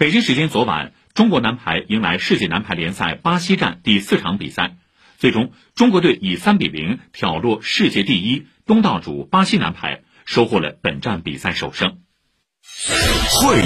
北京时间昨晚中国男排迎来世界男排联赛巴西站第四场比赛。最终中国队以三比零挑落世界第一东道主巴西男排收获了本站比赛首胜。会